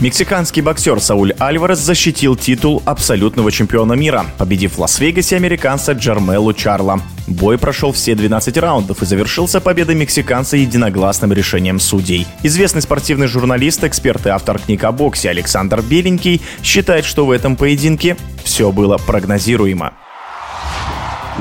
Мексиканский боксер Сауль Альварес защитил титул абсолютного чемпиона мира, победив в Лас-Вегасе американца Джармелу Чарла. Бой прошел все 12 раундов и завершился победой мексиканца единогласным решением судей. Известный спортивный журналист, эксперт и автор книг о боксе Александр Беленький считает, что в этом поединке все было прогнозируемо.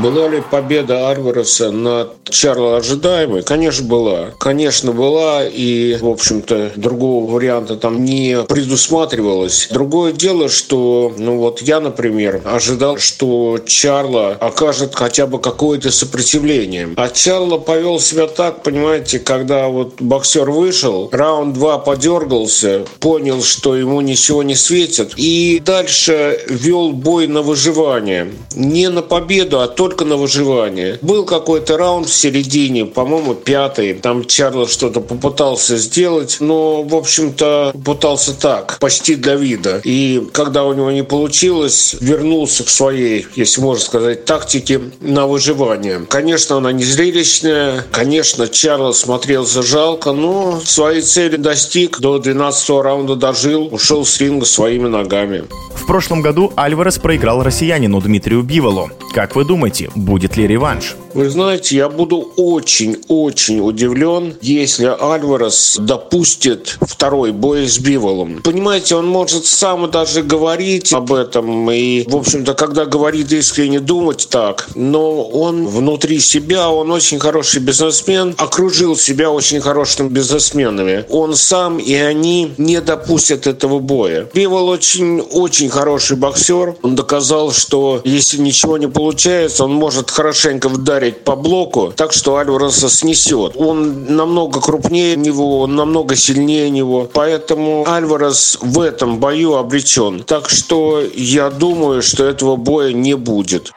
Была ли победа Альвареса над Чарло ожидаемой? Конечно, была. Конечно, была. И, в общем-то, другого варианта там не предусматривалось. Другое дело, что, ну вот я, например, ожидал, что Чарло окажет хотя бы какое-то сопротивление. А Чарло повел себя так, понимаете, когда вот боксер вышел, раунд два подергался, понял, что ему ничего не светит, и дальше вел бой на выживание. Не на победу, а только на выживание. Был какой-то раунд в середине, по-моему, пятый. Там Чарльз что-то попытался сделать, но, в общем-то, пытался так, почти для вида. И когда у него не получилось, вернулся к своей, если можно сказать, тактике на выживание. Конечно, она не зрелищная. Конечно, Чарльз смотрелся жалко, но своей цели достиг. До 12 раунда дожил, ушел с ринга своими ногами. В прошлом году Альварес проиграл россиянину Дмитрию Биволу. Как вы думаете, будет ли реванш? Вы знаете, я буду очень-очень удивлен, если Альварес допустит второй бой с Биволом. Понимаете, он может сам даже говорить об этом и, в общем-то, когда говорит искренне думать так, но он внутри себя, он очень хороший бизнесмен, окружил себя очень хорошими бизнесменами. Он сам и они не допустят этого боя. Бивол очень-очень хороший боксер. Он доказал, что если ничего не получается, он может хорошенько вдарить ударить по блоку, так что Альвареса снесет. Он намного крупнее него, он намного сильнее него, поэтому Альварес в этом бою обречен. Так что я думаю, что этого боя не будет.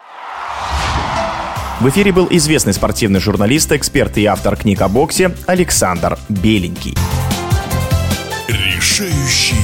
В эфире был известный спортивный журналист, эксперт и автор книг о боксе Александр Беленький. Решающий